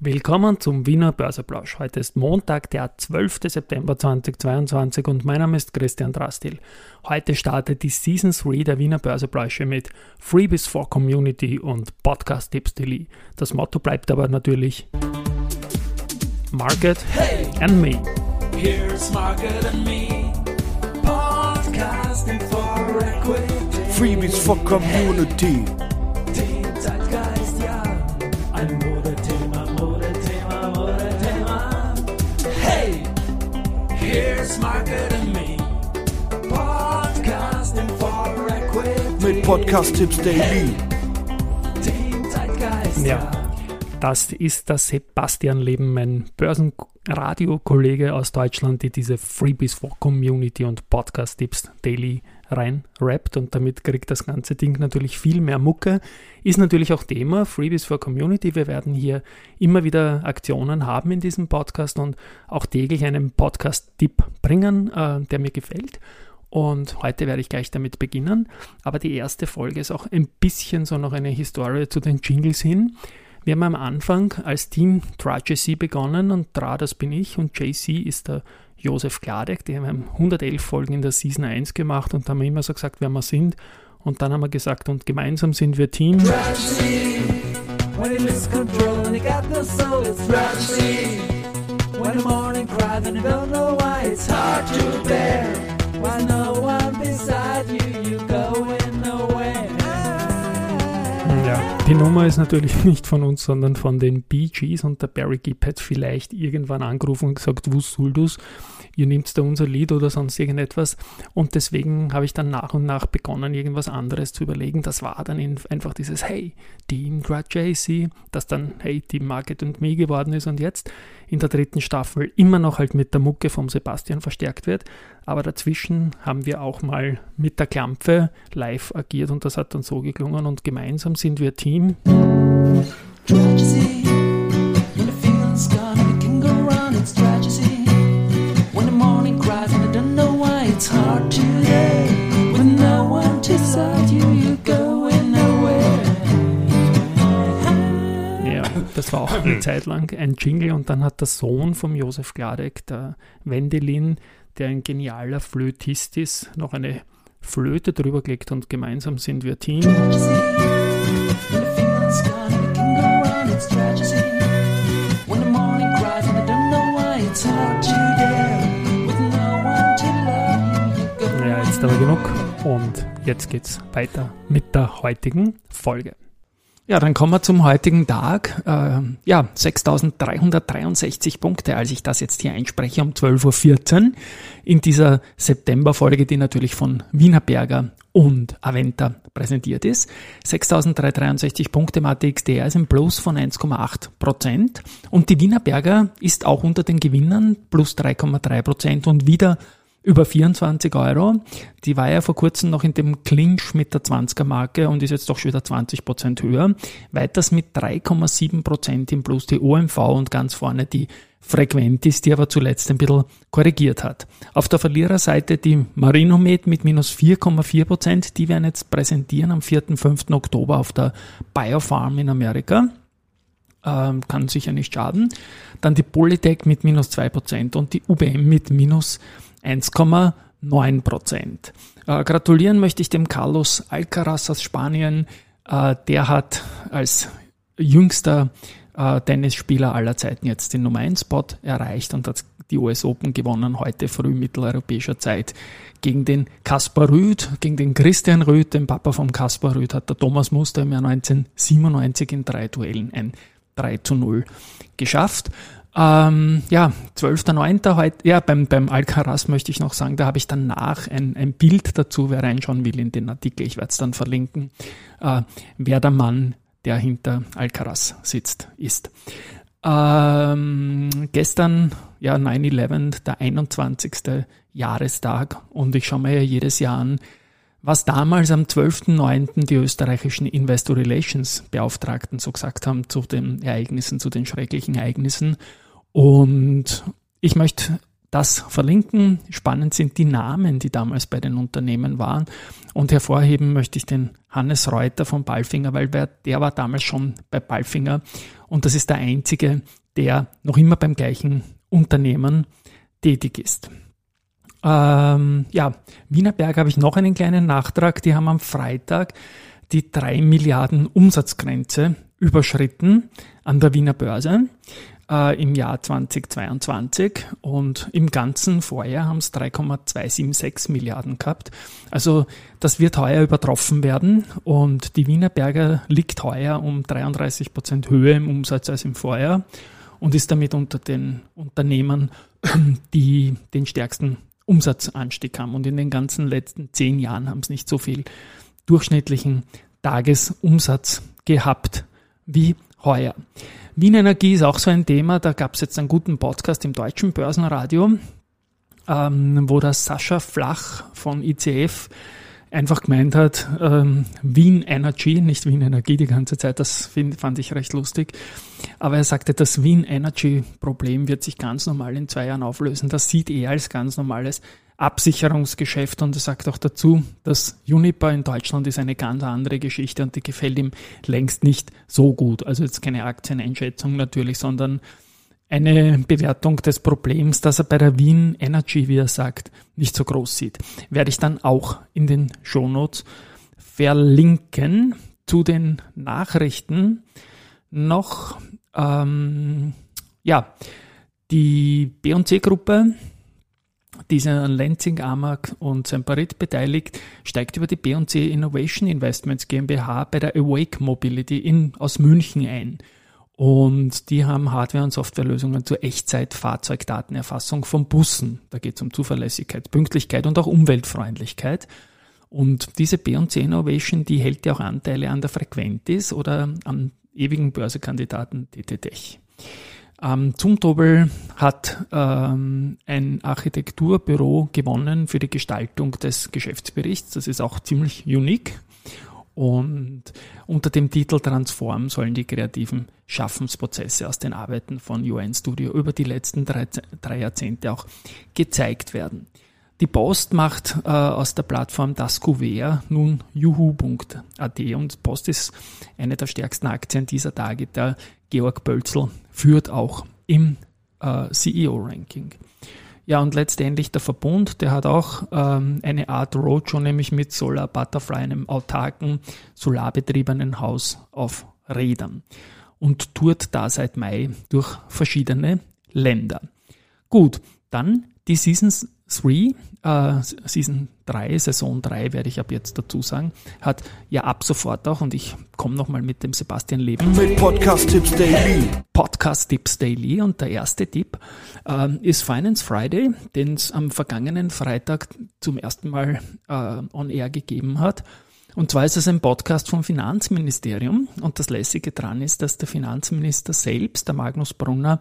Willkommen zum Wiener Börseplausch. Heute ist Montag, der 12. September 2022 und mein Name ist Christian Drastil. Heute startet die Season 3 der Wiener Börsepläusche mit Freebies for Community und Podcast Tipps Daily. Das Motto bleibt aber natürlich Market hey, and Me. Here's Market and Me. Podcasting for Equity. Freebies for Community. Mit Podcast-Tipps Daily. Ja, das ist das Sebastian Leben, mein Börsenradio-Kollege aus Deutschland, die diese Freebies for Community und Podcast-Tipps Daily rein rappt und damit kriegt das ganze Ding natürlich viel mehr Mucke. Ist natürlich auch Thema, Freebies for Community. Wir werden hier immer wieder Aktionen haben in diesem Podcast und auch täglich einen Podcast-Tipp bringen, äh, der mir gefällt. Und heute werde ich gleich damit beginnen. Aber die erste Folge ist auch ein bisschen so noch eine Historie zu den Jingles hin. Wir haben am Anfang als Team TraJC begonnen und Tra, das bin ich und JC ist der Josef Gladek. Die haben 111 Folgen in der Season 1 gemacht und haben immer so gesagt, wer wir sind. Und dann haben wir gesagt, und gemeinsam sind wir Team. When die Nummer ist natürlich nicht von uns, sondern von den Bee Gees und der Barry Gibb hat vielleicht irgendwann angerufen und gesagt, wo soll du's? ihr nehmt da unser Lied oder sonst irgendetwas. Und deswegen habe ich dann nach und nach begonnen, irgendwas anderes zu überlegen. Das war dann einfach dieses Hey, Team Grad JC, das dann Hey, Team Market und Me geworden ist und jetzt in der dritten Staffel immer noch halt mit der Mucke vom Sebastian verstärkt wird. Aber dazwischen haben wir auch mal mit der Klampfe live agiert und das hat dann so geklungen und gemeinsam sind wir Team. Tragedy. Das war auch eine Zeit lang ein Jingle und dann hat der Sohn vom Josef Gladek, der Wendelin, der ein genialer Flötist ist, noch eine Flöte drüber gelegt und gemeinsam sind wir Team. Ja, jetzt aber genug und jetzt geht's weiter mit der heutigen Folge. Ja, dann kommen wir zum heutigen Tag. Äh, ja, 6.363 Punkte, als ich das jetzt hier einspreche, um 12.14 Uhr in dieser September-Folge, die natürlich von Wienerberger und Aventa präsentiert ist. 6.363 Punkte im ATXDR ist ein Plus von 1,8 Prozent und die Wienerberger ist auch unter den Gewinnern plus 3,3 Prozent und wieder über 24 Euro. Die war ja vor kurzem noch in dem Clinch mit der 20er Marke und ist jetzt doch schon wieder 20 Prozent höher. Weiters mit 3,7 Prozent im Plus die OMV und ganz vorne die Frequentis, die aber zuletzt ein bisschen korrigiert hat. Auf der Verliererseite die Marinomed mit minus 4,4 Prozent. Die werden jetzt präsentieren am 4. 5. Oktober auf der Biofarm in Amerika. Ähm, kann sicher nicht schaden. Dann die Polytech mit minus 2 Prozent und die UBM mit minus 1,9 Prozent. Äh, gratulieren möchte ich dem Carlos Alcaraz aus Spanien. Äh, der hat als jüngster äh, Tennisspieler aller Zeiten jetzt den Nummer 1 Spot erreicht und hat die US Open gewonnen heute früh mitteleuropäischer Zeit gegen den Kaspar Rüd, gegen den Christian Rüd, den Papa vom Kaspar Rüd, hat der Thomas Muster im Jahr 1997 in drei Duellen ein 3 zu 0 geschafft. Ähm, ja, 12.09. heute, ja, beim, beim Alcaraz möchte ich noch sagen, da habe ich danach ein, ein Bild dazu, wer reinschauen will in den Artikel, ich werde es dann verlinken, äh, wer der Mann, der hinter Alcaraz sitzt, ist. Ähm, gestern, ja, 9-11, der 21. Jahrestag und ich schaue mir ja jedes Jahr an, was damals am 12.09. die österreichischen Investor Relations Beauftragten so gesagt haben zu den Ereignissen, zu den schrecklichen Ereignissen. Und ich möchte das verlinken. Spannend sind die Namen, die damals bei den Unternehmen waren. Und hervorheben möchte ich den Hannes Reuter von Balfinger, weil der war damals schon bei Balfinger und das ist der einzige, der noch immer beim gleichen Unternehmen tätig ist. Ähm, ja, Wienerberg habe ich noch einen kleinen Nachtrag. Die haben am Freitag die 3 Milliarden Umsatzgrenze überschritten an der Wiener Börse äh, im Jahr 2022 und im ganzen Vorjahr haben es 3,276 Milliarden gehabt. Also das wird heuer übertroffen werden und die Wiener Berger liegt heuer um 33 Prozent höher im Umsatz als im Vorjahr und ist damit unter den Unternehmen, die den stärksten Umsatzanstieg haben. Und in den ganzen letzten zehn Jahren haben es nicht so viel durchschnittlichen Tagesumsatz gehabt wie heuer. Wien Energie ist auch so ein Thema. Da gab es jetzt einen guten Podcast im deutschen Börsenradio, ähm, wo der Sascha Flach von ICF einfach gemeint hat, ähm, Wien Energy, nicht Wien Energie die ganze Zeit, das find, fand ich recht lustig. Aber er sagte, das Wien Energy Problem wird sich ganz normal in zwei Jahren auflösen. Das sieht er als ganz normales Absicherungsgeschäft und er sagt auch dazu, dass Juniper in Deutschland ist eine ganz andere Geschichte und die gefällt ihm längst nicht so gut. Also jetzt keine Aktieneinschätzung natürlich, sondern eine Bewertung des Problems, dass er bei der Wien Energy, wie er sagt, nicht so groß sieht. Werde ich dann auch in den Shownotes verlinken zu den Nachrichten noch. Ähm, ja, die B&C-Gruppe die ist an Lenzing, Amag und Semperit beteiligt, steigt über die B&C Innovation Investments GmbH bei der Awake Mobility in, aus München ein. Und die haben Hardware- und Softwarelösungen zur Echtzeit-Fahrzeugdatenerfassung von Bussen. Da geht es um Zuverlässigkeit, Pünktlichkeit und auch Umweltfreundlichkeit. Und diese B&C Innovation, die hält ja auch Anteile an der Frequentis oder am ewigen Börsekandidaten DTTech. Ähm, Zumtobel hat ähm, ein Architekturbüro gewonnen für die Gestaltung des Geschäftsberichts. Das ist auch ziemlich unique. Und unter dem Titel Transform sollen die kreativen Schaffensprozesse aus den Arbeiten von UN Studio über die letzten drei, drei Jahrzehnte auch gezeigt werden. Die Post macht äh, aus der Plattform Das Kuvert nun juhu.at und Post ist eine der stärksten Aktien dieser Tage. Der Georg Bölzl führt auch im äh, CEO-Ranking. Ja, und letztendlich der Verbund, der hat auch ähm, eine Art Roadshow, nämlich mit Solar Butterfly, einem autarken, solarbetriebenen Haus auf Rädern und tourt da seit Mai durch verschiedene Länder. Gut, dann die Seasons 3, äh, Season 3, Saison 3 werde ich ab jetzt dazu sagen, hat ja ab sofort auch, und ich komme nochmal mit dem Sebastian Leben. Mit Podcast Tipps Daily. Podcast Tipps Daily und der erste Tipp äh, ist Finance Friday, den es am vergangenen Freitag zum ersten Mal äh, on air gegeben hat. Und zwar ist es ein Podcast vom Finanzministerium und das Lässige dran ist, dass der Finanzminister selbst, der Magnus Brunner,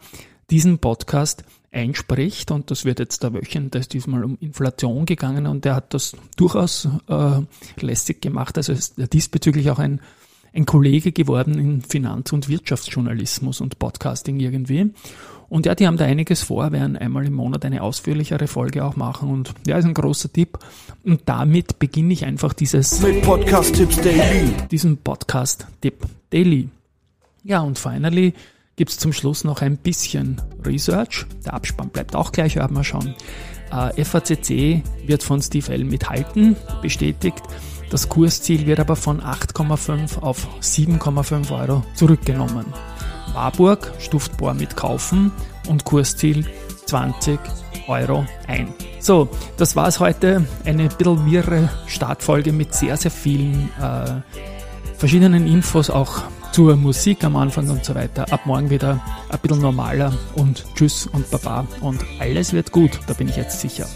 diesen Podcast einspricht und das wird jetzt der Wöchent, da ist diesmal um Inflation gegangen und der hat das durchaus äh, lästig gemacht. Also ist diesbezüglich auch ein, ein Kollege geworden in Finanz- und Wirtschaftsjournalismus und Podcasting irgendwie. Und ja, die haben da einiges vor, werden einmal im Monat eine ausführlichere Folge auch machen und ja, ist ein großer Tipp. Und damit beginne ich einfach dieses mit Podcast Tipps Daily. Diesen Podcast Tipp Daily. Ja, und finally gibt es zum Schluss noch ein bisschen Research. Der Abspann bleibt auch gleich, werden wir schon. Äh, FACC wird von Steve L. mithalten, bestätigt. Das Kursziel wird aber von 8,5 auf 7,5 Euro zurückgenommen. Warburg stuft Bohr mit kaufen und Kursziel 20 Euro ein. So, das war es heute. Eine bisschen wirre Startfolge mit sehr, sehr vielen äh, verschiedenen Infos, auch zur Musik am Anfang und so weiter. Ab morgen wieder ein bisschen normaler und tschüss und baba und alles wird gut, da bin ich jetzt sicher.